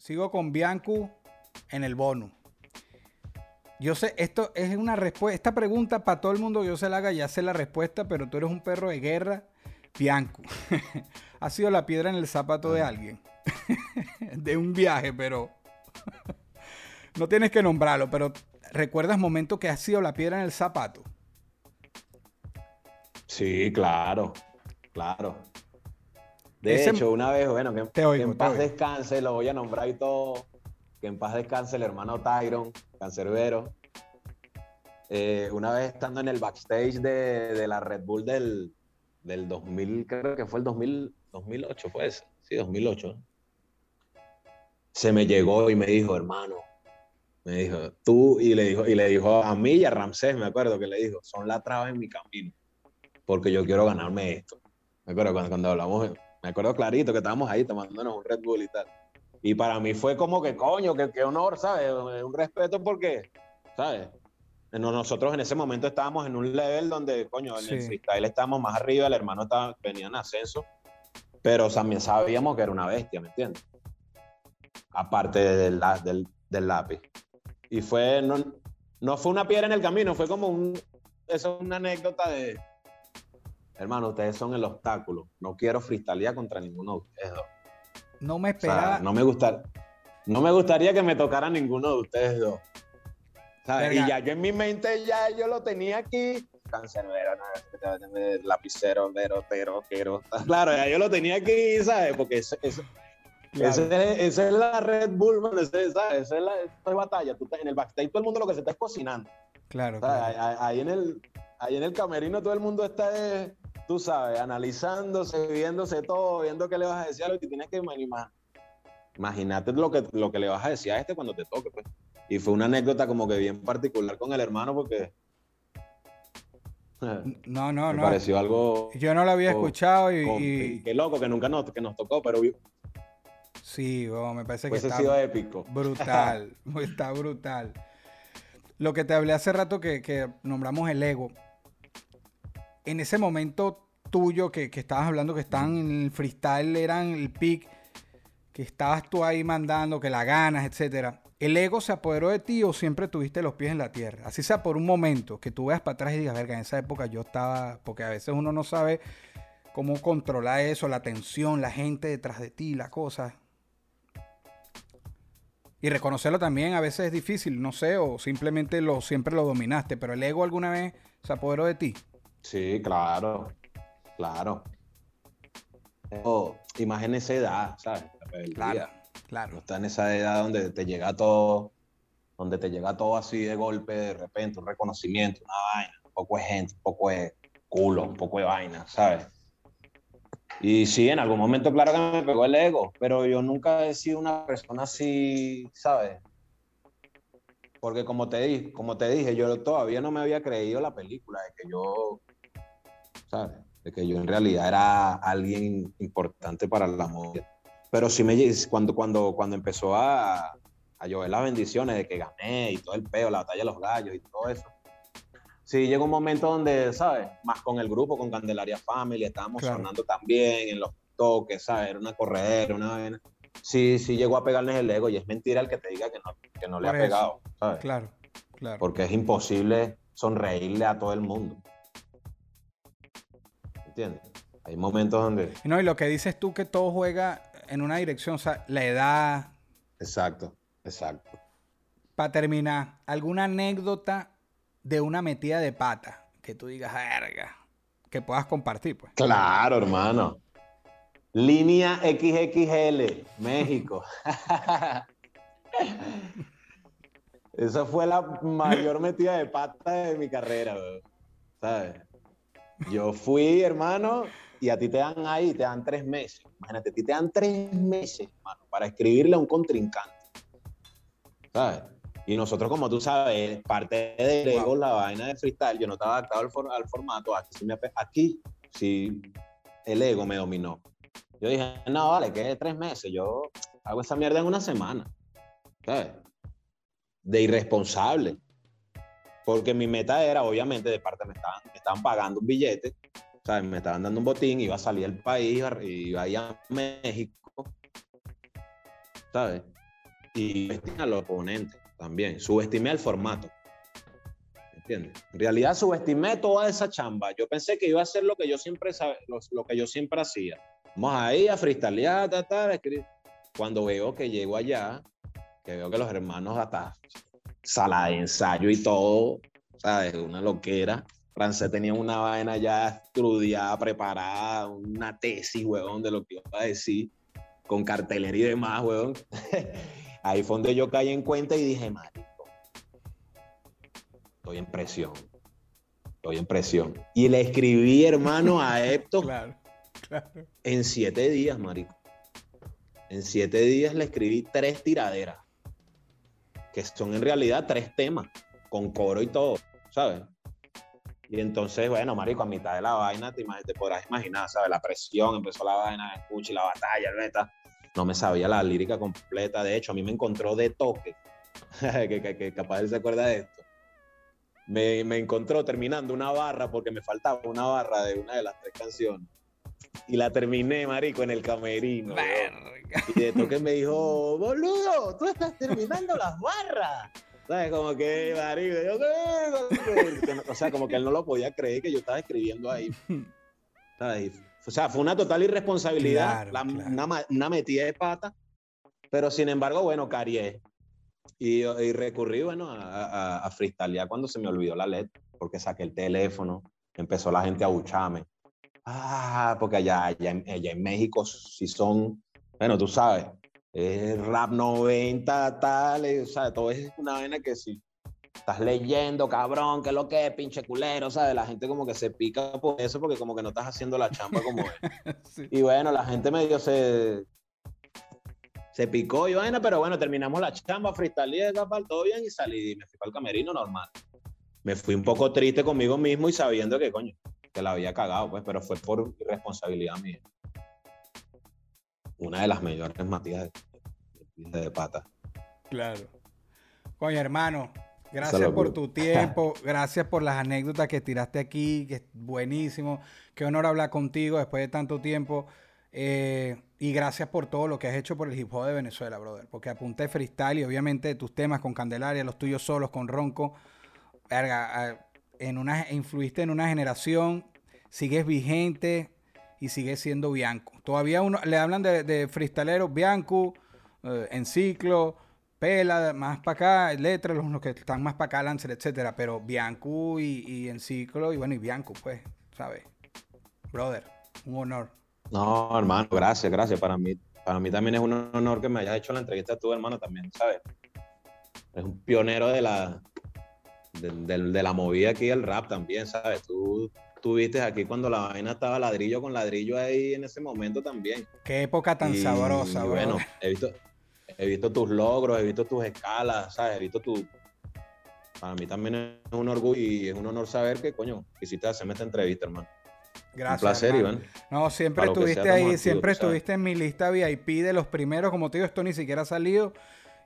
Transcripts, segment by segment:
Sigo con Biancu en el bono. Yo sé, esto es una respuesta. Esta pregunta para todo el mundo yo se la haga, ya sé la respuesta, pero tú eres un perro de guerra, Biancu. ha sido la piedra en el zapato de alguien. de un viaje, pero. no tienes que nombrarlo, pero ¿recuerdas momentos que ha sido la piedra en el zapato? Sí, claro, claro. De hecho, una vez, bueno, que, en paz descanse, lo voy a nombrar y todo. Que en paz descanse el hermano Tyron, cancerbero. Eh, una vez estando en el backstage de, la Red Bull del, del 2000, creo que fue el 2000, 2008, pues. Sí, 2008. Se me llegó y me dijo, hermano, me dijo, tú, y le dijo, y le dijo a mí y a Ramsés, me acuerdo que le dijo, son la traba en mi camino, porque yo quiero ganarme esto. Me acuerdo cuando, cuando hablamos me acuerdo clarito que estábamos ahí tomándonos un Red Bull y tal. Y para mí fue como que, coño, qué honor, ¿sabes? Un respeto porque, ¿sabes? Nosotros en ese momento estábamos en un level donde, coño, en el freestyle estábamos más arriba, el hermano estaba, venía en ascenso, pero también sabíamos que era una bestia, ¿me entiendes? Aparte del, del, del lápiz. Y fue, no, no fue una piedra en el camino, fue como un, eso es una anécdota de, hermano, ustedes son el obstáculo. No quiero freestylear contra ninguno de ustedes dos. No me esperaba. no, me gustar, no me gustaría que me tocara ninguno de ustedes dos. Y ya yo en mi mente ya yo lo tenía aquí. Cancerbero, no, lapicero, vero, pero, quiero. Claro, ya yo lo tenía aquí, ¿sabes? Porque esa es la Red Bull, man, esa, es la esa es batalla. Tú en el backstage todo el mundo lo que se está es cocinando. Claro. Ahí, en el, ahí en el camerino todo el mundo está tú sabes, analizándose, viéndose todo, viendo qué le vas a decir a lo que tienes que imaginar. Imagínate lo que, lo que le vas a decir a este cuando te toque, pues. Y fue una anécdota como que bien particular con el hermano porque... No, no, me no. pareció algo... Yo no lo había escuchado y, Qué loco, que nunca nos, que nos tocó, pero... Sí, me parece que está sido épico. Brutal, está brutal. Lo que te hablé hace rato que, que nombramos el ego en ese momento tuyo que, estabas hablando que estaban en el freestyle, eran el pick, que estabas tú ahí mandando, que la ganas, etcétera. ¿El ego se apoderó de ti o siempre tuviste los pies en la tierra? Así sea por un momento, que tú veas para atrás y digas, verga, en esa época yo estaba, porque a veces uno no sabe cómo controlar eso, la tensión, la gente detrás de ti, la cosa. Y reconocerlo también a veces es difícil, no sé, o simplemente lo, siempre lo dominaste, pero el ego alguna vez se apoderó de ti. Sí, claro, claro. Oh, esa edad, ¿sabes? Claro, claro. No está en esa edad donde te llega todo, donde te llega todo así de golpe, de repente, un reconocimiento, una vaina, un poco de gente, un poco de culo, un poco de vaina, ¿sabes? Y sí, en algún momento, claro que me pegó el ego, pero yo nunca he sido una persona así, ¿sabes? Porque como te, dije, como te dije, yo todavía no me había creído la película, de que yo ¿sabes? De que yo en realidad era alguien importante para la moda. Pero sí me cuando, cuando, cuando empezó a, a llover las bendiciones de que gané y todo el peo, la batalla de los gallos y todo eso. Sí, llegó un momento donde, ¿sabes? Más con el grupo, con Candelaria Family, estábamos sonando también en los toques, ¿sabes? Era una corredera, una vaina. Sí, sí llegó a pegarles el ego y es mentira el que te diga que no, que no le ha pegado, ¿sabes? Claro, claro. Porque es imposible sonreírle a todo el mundo. Hay momentos donde... No, y lo que dices tú que todo juega en una dirección, o sea, la edad... Exacto, exacto. Para terminar, ¿alguna anécdota de una metida de pata que tú digas, verga, que puedas compartir, pues? Claro, hermano. Línea XXL, México. Esa fue la mayor metida de pata de mi carrera, ¿sabes? Yo fui, hermano, y a ti te dan ahí, te dan tres meses. Imagínate, a ti te dan tres meses, hermano, para escribirle a un contrincante. ¿Sabes? Y nosotros, como tú sabes, parte del ego, la vaina de freestyle, yo no estaba adaptado al, formato. Aquí sí, aquí sí el ego me dominó. Yo dije, no, vale, que es tres meses. Yo hago esa mierda en una semana. ¿Sabes? De irresponsable. Porque mi meta era, obviamente, de parte me estaban, me estaban pagando un billete, ¿sabes? me estaban dando un botín, iba a salir al país, iba a ir a México, ¿sabes? y subestimé al oponente también. Subestimé al formato. ¿Entiendes? En realidad subestimé toda esa chamba. Yo pensé que iba a ser lo que yo siempre, lo, que yo siempre hacía. Vamos ahí a freestylear, ta, ta, escribir. Cuando veo que llego allá, que veo que los hermanos hasta sala de ensayo y todo, ¿sabes? Una loquera. Francés tenía una vaina ya estudiada, preparada, una tesis, huevón, de lo que iba a decir, con cartelería y demás, huevón. Ahí fue donde yo caí en cuenta y dije, marico, estoy en presión. Estoy en presión. Y le escribí, hermano, a Epto claro, en siete días, marico. En siete días le escribí tres tiraderas, que son en realidad tres temas, con coro y todo, ¿sabes? Y entonces, bueno, marico, a mitad de la vaina, te, te podrás imaginar, ¿sabes? La presión, empezó la vaina, escucha y la batalla, el no me sabía la lírica completa. De hecho, a mí me encontró de toque, que, capaz él se acuerda de esto. Me, me, encontró terminando una barra porque me faltaba una barra de una de las tres canciones. Y la terminé, marico, en el camerino. Y de toque me dijo, boludo, tú estás terminando las barras. ¿Sabes? Como que, marico, yo, o sea, como que él no lo podía creer que yo estaba escribiendo ahí. ¿Sabes? O sea, fue una total irresponsabilidad, Una, metida de pata, pero sin embargo, bueno, carié. Y, y recurrí, bueno, a, a, freestylear cuando se me olvidó la letra, porque saqué el teléfono, empezó la gente a bucharme. Ah, porque allá, allá, en México sí son, bueno, tú sabes, es rap 90, tal, o sea, todo es una vaina que sí estás leyendo, cabrón, qué es lo que es, pinche culero, ¿sabes? La gente como que se pica por eso porque como que no estás haciendo la chamba como es. Y bueno, la gente medio se se picó y vaina, pero bueno, terminamos la chamba, freestyle, todo bien y salí, me fui para el camerino normal. Me fui un poco triste conmigo mismo y sabiendo que, coño, que la había cagado, pues, pero fue por responsabilidad mía. Una de las mayores matías de, de pata. Claro. Coño, hermano, Gracias por tu tiempo, gracias por las anécdotas que tiraste aquí, que es buenísimo. Qué honor hablar contigo después de tanto tiempo. Eh, y gracias por todo lo que has hecho por el hip hop de Venezuela, brother. Porque apunté freestyle y obviamente tus temas con Candelaria, los tuyos solos con Ronco. Verga, en una, influiste en una generación, sigues vigente y sigues siendo Bianco. Todavía uno, le hablan de, de freestaleros Bianco, eh, en ciclo Pela, más para acá, Letra, los, que están más para acá, Lancer, etcétera. Pero Bianco y, y en ciclo, y bueno, y Bianco, pues, ¿sabes? Brother, un honor. No, hermano, gracias, gracias. Para mí, para mí también es un honor que me hayas hecho la entrevista tú, hermano, también, ¿sabes? Es un pionero de la, de, de, la movida aquí del rap también, ¿sabes? Tú estuviste aquí cuando la vaina estaba ladrillo con ladrillo ahí en ese momento también. Qué época tan sabrosa, Bueno, he visto, he visto tus logros, he visto tus escalas, ¿sabes? He visto tu... Para mí también es un orgullo y es un honor saber que, coño, quisiste hacerme esta entrevista, hermano. Gracias. Un placer, Iván. No, siempre estuviste ahí, siempre estuviste en mi lista VIP de los primeros, como te digo, esto ni siquiera ha salido.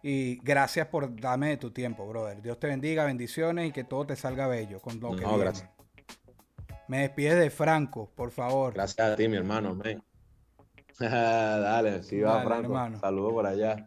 Y gracias por darme de tu tiempo, brother. Dios te bendiga, bendiciones y que todo te salga bello con lo no, gracias. Me despides de Franco, por favor. Gracias a ti, mi hermano. Dale, sí va, Franco. Saludos por allá.